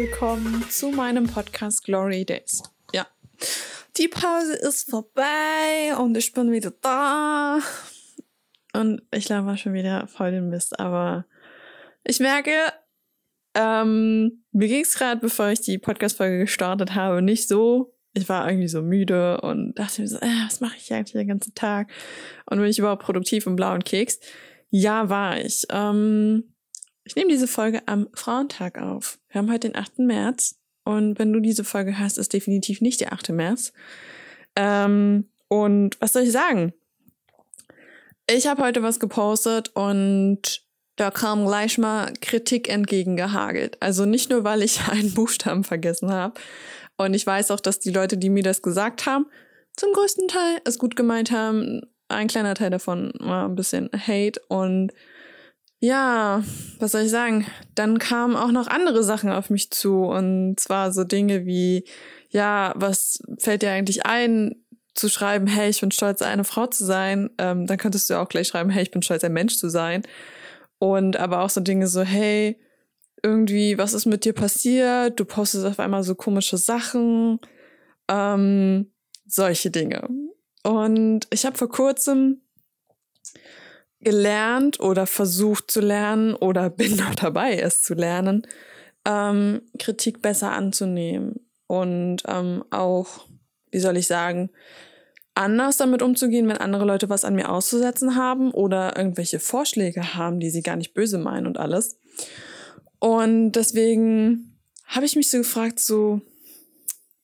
Willkommen zu meinem Podcast Glory Days. Ja, die Pause ist vorbei und ich bin wieder da. Und ich laber schon wieder voll den Mist, aber ich merke, ähm, mir ging es gerade, bevor ich die Podcast-Folge gestartet habe, nicht so. Ich war irgendwie so müde und dachte mir so, äh, was mache ich eigentlich den ganzen Tag? Und bin ich überhaupt produktiv im blauen Keks? Ja, war ich. Ähm, ich nehme diese Folge am Frauentag auf. Wir haben heute den 8. März und wenn du diese Folge hörst, ist definitiv nicht der 8. März. Ähm, und was soll ich sagen? Ich habe heute was gepostet und da kam gleich mal Kritik entgegengehagelt. Also nicht nur, weil ich einen Buchstaben vergessen habe. Und ich weiß auch, dass die Leute, die mir das gesagt haben, zum größten Teil es gut gemeint haben. Ein kleiner Teil davon war ein bisschen Hate und ja, was soll ich sagen? Dann kamen auch noch andere Sachen auf mich zu und zwar so Dinge wie, ja, was fällt dir eigentlich ein, zu schreiben, hey, ich bin stolz, eine Frau zu sein? Ähm, dann könntest du auch gleich schreiben, hey, ich bin stolz, ein Mensch zu sein. Und aber auch so Dinge so, hey, irgendwie, was ist mit dir passiert? Du postest auf einmal so komische Sachen. Ähm, solche Dinge. Und ich habe vor kurzem gelernt oder versucht zu lernen oder bin noch dabei, es zu lernen, ähm, Kritik besser anzunehmen und ähm, auch, wie soll ich sagen, anders damit umzugehen, wenn andere Leute was an mir auszusetzen haben oder irgendwelche Vorschläge haben, die sie gar nicht böse meinen und alles. Und deswegen habe ich mich so gefragt, so,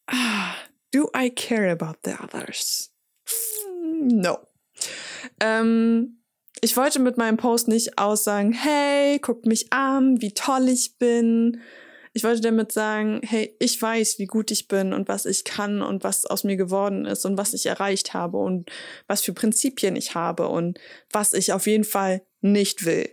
ah, do I care about the others? No. Ähm, ich wollte mit meinem Post nicht aussagen, hey, guckt mich an, wie toll ich bin. Ich wollte damit sagen, hey, ich weiß, wie gut ich bin und was ich kann und was aus mir geworden ist und was ich erreicht habe und was für Prinzipien ich habe und was ich auf jeden Fall nicht will.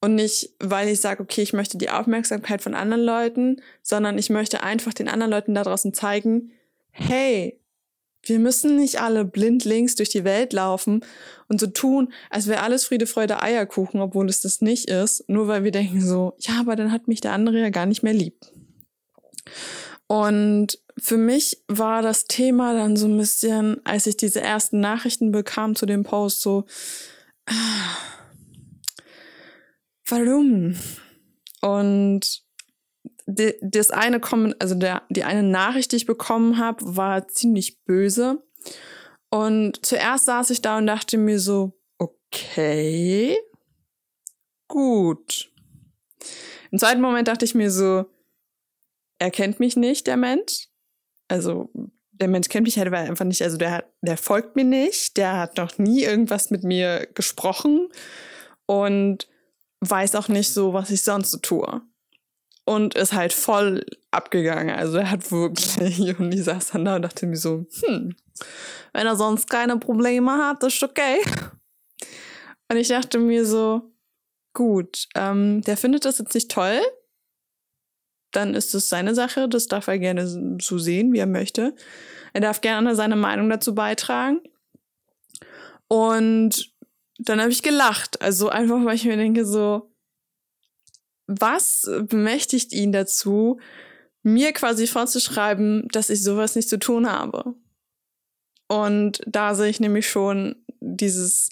Und nicht, weil ich sage, okay, ich möchte die Aufmerksamkeit von anderen Leuten, sondern ich möchte einfach den anderen Leuten da draußen zeigen, hey, wir müssen nicht alle blindlings durch die Welt laufen und so tun, als wäre alles Friede, Freude, Eierkuchen, obwohl es das nicht ist, nur weil wir denken so, ja, aber dann hat mich der andere ja gar nicht mehr lieb. Und für mich war das Thema dann so ein bisschen, als ich diese ersten Nachrichten bekam zu dem Post, so, ah, warum? Und das eine kommen, also der, die eine Nachricht, die ich bekommen habe, war ziemlich böse. Und zuerst saß ich da und dachte mir so, okay, gut. Im zweiten Moment dachte ich mir so, er kennt mich nicht, der Mensch. Also der Mensch kennt mich halt einfach nicht, also der, der folgt mir nicht, der hat noch nie irgendwas mit mir gesprochen und weiß auch nicht so, was ich sonst so tue und ist halt voll abgegangen. Also er hat wirklich, und ich saß dann da und dachte mir so, hm, wenn er sonst keine Probleme hat, ist okay. Und ich dachte mir so, gut, ähm, der findet das jetzt nicht toll, dann ist es seine Sache, das darf er gerne so sehen, wie er möchte. Er darf gerne seine Meinung dazu beitragen. Und dann habe ich gelacht. Also einfach, weil ich mir denke so, was bemächtigt ihn dazu, mir quasi vorzuschreiben, dass ich sowas nicht zu tun habe? Und da sehe ich nämlich schon dieses,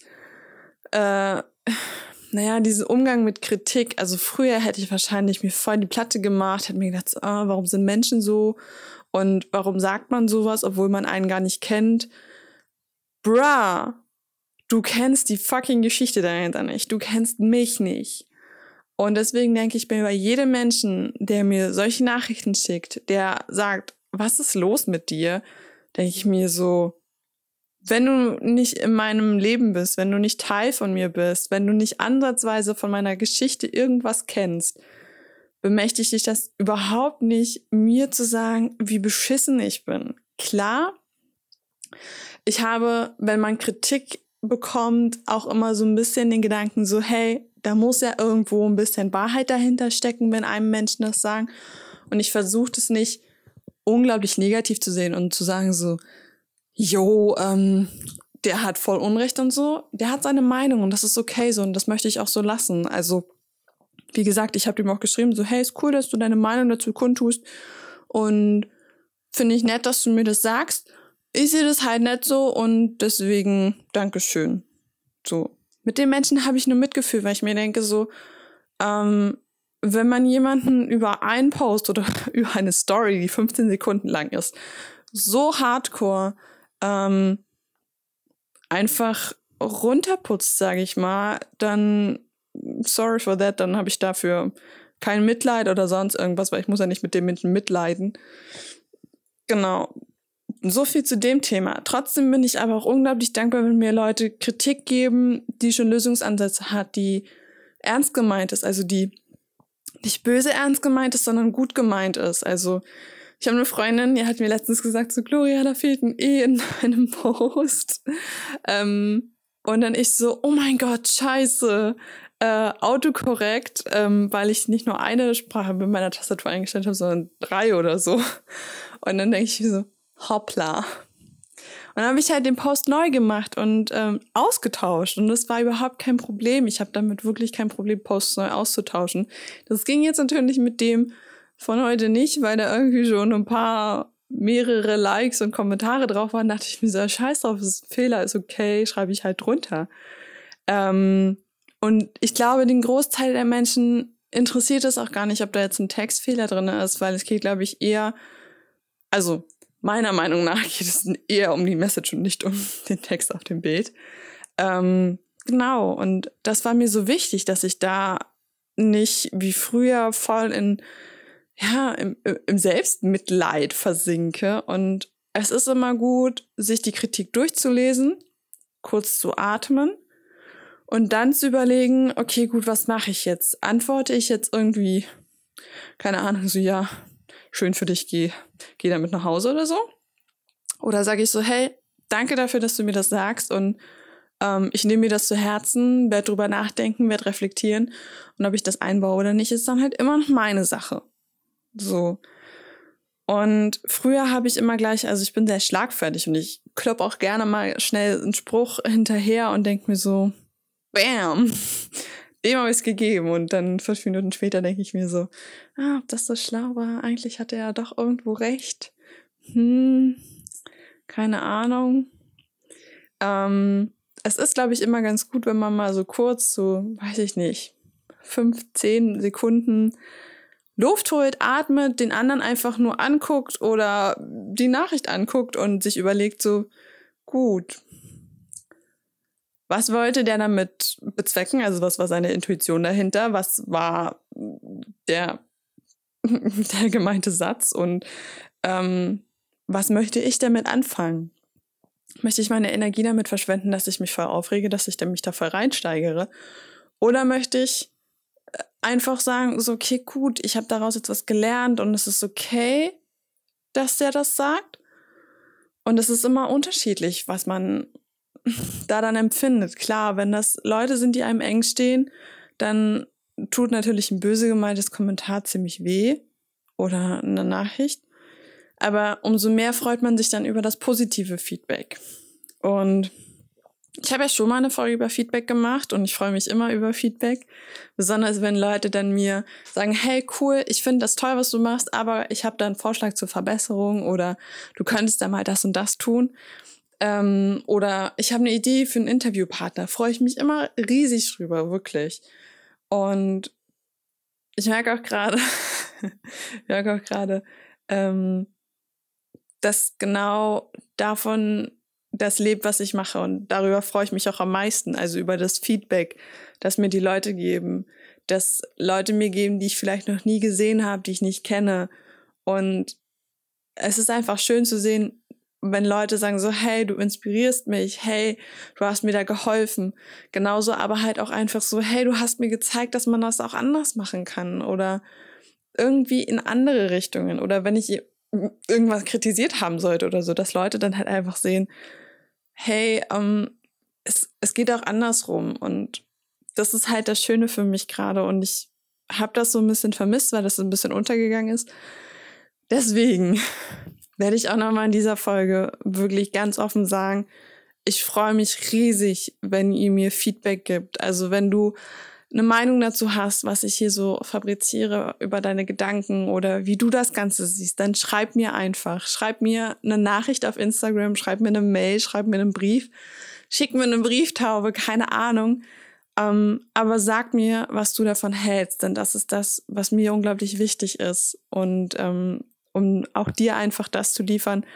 äh, naja, diesen Umgang mit Kritik. Also früher hätte ich wahrscheinlich mir voll die Platte gemacht, hätte mir gedacht, ah, warum sind Menschen so? Und warum sagt man sowas, obwohl man einen gar nicht kennt? Bruh, du kennst die fucking Geschichte dahinter nicht. Du kennst mich nicht. Und deswegen denke ich mir bei jedem Menschen, der mir solche Nachrichten schickt, der sagt, was ist los mit dir, denke ich mir so, wenn du nicht in meinem Leben bist, wenn du nicht Teil von mir bist, wenn du nicht ansatzweise von meiner Geschichte irgendwas kennst, bemächtigt dich das überhaupt nicht, mir zu sagen, wie beschissen ich bin. Klar, ich habe, wenn man Kritik bekommt, auch immer so ein bisschen den Gedanken so, hey, da muss ja irgendwo ein bisschen Wahrheit dahinter stecken, wenn einem Menschen das sagen. Und ich versuche das nicht unglaublich negativ zu sehen und zu sagen so, jo, ähm, der hat voll Unrecht und so. Der hat seine Meinung und das ist okay so und das möchte ich auch so lassen. Also wie gesagt, ich habe ihm auch geschrieben, so, hey, ist cool, dass du deine Meinung dazu kundtust. Und finde ich nett, dass du mir das sagst. Ich sehe das halt nicht so und deswegen Dankeschön. So. Mit den Menschen habe ich nur Mitgefühl, weil ich mir denke, so, ähm, wenn man jemanden über einen Post oder über eine Story, die 15 Sekunden lang ist, so hardcore ähm, einfach runterputzt, sage ich mal, dann sorry for that, dann habe ich dafür kein Mitleid oder sonst irgendwas, weil ich muss ja nicht mit dem Menschen mitleiden. Genau. So viel zu dem Thema. Trotzdem bin ich aber auch unglaublich dankbar, wenn mir Leute Kritik geben, die schon Lösungsansätze hat, die ernst gemeint ist, also die nicht böse ernst gemeint ist, sondern gut gemeint ist. Also ich habe eine Freundin, die hat mir letztens gesagt, so Gloria, da fehlt ein E in meinem Post. Ähm, und dann ich so, oh mein Gott, scheiße. Äh, autokorrekt, ähm, weil ich nicht nur eine Sprache mit meiner Tastatur eingestellt habe, sondern drei oder so. Und dann denke ich so, hoppla. Und dann habe ich halt den Post neu gemacht und ähm, ausgetauscht. Und das war überhaupt kein Problem. Ich habe damit wirklich kein Problem, Posts neu auszutauschen. Das ging jetzt natürlich mit dem von heute nicht, weil da irgendwie schon ein paar mehrere Likes und Kommentare drauf waren. dachte ich mir so, scheiß drauf, ist ein Fehler, ist okay, schreibe ich halt drunter. Ähm, und ich glaube, den Großteil der Menschen interessiert es auch gar nicht, ob da jetzt ein Textfehler drin ist, weil es geht, glaube ich, eher, also meiner Meinung nach geht es eher um die Message und nicht um den Text auf dem Bild. Ähm, genau, und das war mir so wichtig, dass ich da nicht wie früher voll in, ja, im, im Selbstmitleid versinke. Und es ist immer gut, sich die Kritik durchzulesen, kurz zu atmen und dann zu überlegen, okay, gut, was mache ich jetzt? Antworte ich jetzt irgendwie, keine Ahnung, so ja, schön für dich, geh, geh damit nach Hause oder so? Oder sage ich so, hey, danke dafür, dass du mir das sagst und ähm, ich nehme mir das zu Herzen, werde drüber nachdenken, werde reflektieren und ob ich das einbaue oder nicht, ist dann halt immer noch meine Sache. So. Und früher habe ich immer gleich, also ich bin sehr schlagfertig und ich klopp auch gerne mal schnell einen Spruch hinterher und denke mir so, bam, dem habe ich es gegeben. Und dann fünf Minuten später denke ich mir so, ah, ob das so schlau war, eigentlich hatte er doch irgendwo recht. Hm, keine Ahnung. Ähm, es ist, glaube ich, immer ganz gut, wenn man mal so kurz, so, weiß ich nicht, fünf, zehn Sekunden Luft holt, atmet, den anderen einfach nur anguckt oder die Nachricht anguckt und sich überlegt so, gut, was wollte der damit bezwecken? Also was war seine Intuition dahinter? Was war der, der gemeinte Satz? Und ähm, was möchte ich damit anfangen? Möchte ich meine Energie damit verschwenden, dass ich mich voll aufrege, dass ich mich da voll reinsteigere? Oder möchte ich äh, einfach sagen, so, okay, gut, ich habe daraus jetzt was gelernt und es ist okay, dass der das sagt? Und es ist immer unterschiedlich, was man da dann empfindet. Klar, wenn das Leute sind, die einem eng stehen, dann tut natürlich ein böse gemeintes Kommentar ziemlich weh oder eine Nachricht. Aber umso mehr freut man sich dann über das positive Feedback. Und ich habe ja schon mal eine Folge über Feedback gemacht und ich freue mich immer über Feedback. Besonders wenn Leute dann mir sagen, hey cool, ich finde das toll, was du machst, aber ich habe da einen Vorschlag zur Verbesserung oder du könntest da mal das und das tun. Ähm, oder ich habe eine Idee für einen Interviewpartner. Freue ich mich immer riesig drüber, wirklich. Und ich merke auch gerade, ich merke auch gerade, ähm, dass genau davon das lebt, was ich mache. Und darüber freue ich mich auch am meisten. Also über das Feedback, das mir die Leute geben, dass Leute mir geben, die ich vielleicht noch nie gesehen habe, die ich nicht kenne. Und es ist einfach schön zu sehen, wenn Leute sagen so, hey, du inspirierst mich, hey, du hast mir da geholfen. Genauso aber halt auch einfach so, hey, du hast mir gezeigt, dass man das auch anders machen kann oder irgendwie in andere Richtungen oder wenn ich irgendwas kritisiert haben sollte oder so, dass Leute dann halt einfach sehen, hey, ähm, es, es geht auch andersrum und das ist halt das Schöne für mich gerade und ich habe das so ein bisschen vermisst, weil das so ein bisschen untergegangen ist. Deswegen werde ich auch nochmal in dieser Folge wirklich ganz offen sagen, ich freue mich riesig, wenn ihr mir Feedback gibt. Also wenn du eine Meinung dazu hast, was ich hier so fabriziere über deine Gedanken oder wie du das Ganze siehst, dann schreib mir einfach. Schreib mir eine Nachricht auf Instagram, schreib mir eine Mail, schreib mir einen Brief, schick mir eine Brieftaube, keine Ahnung. Ähm, aber sag mir, was du davon hältst, denn das ist das, was mir unglaublich wichtig ist. Und ähm, um auch dir einfach das zu liefern,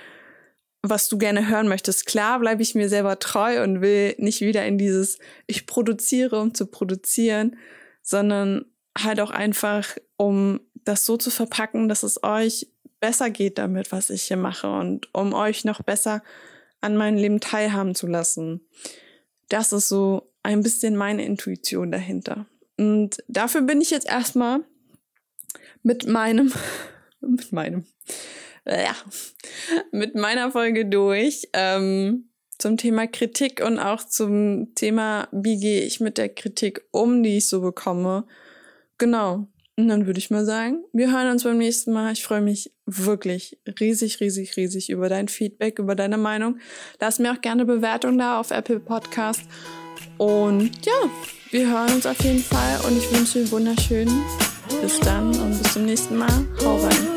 was du gerne hören möchtest. Klar bleibe ich mir selber treu und will nicht wieder in dieses Ich produziere, um zu produzieren, sondern halt auch einfach, um das so zu verpacken, dass es euch besser geht damit, was ich hier mache und um euch noch besser an meinem Leben teilhaben zu lassen. Das ist so ein bisschen meine Intuition dahinter. Und dafür bin ich jetzt erstmal mit meinem, mit meinem, ja, mit meiner Folge durch ähm, zum Thema Kritik und auch zum Thema, wie gehe ich mit der Kritik um, die ich so bekomme. Genau. Und dann würde ich mal sagen, wir hören uns beim nächsten Mal. Ich freue mich wirklich riesig, riesig, riesig über dein Feedback, über deine Meinung. Lass mir auch gerne Bewertung da auf Apple Podcast. Und ja, wir hören uns auf jeden Fall und ich wünsche dir wunderschön. Bis dann und bis zum nächsten Mal. Hau rein.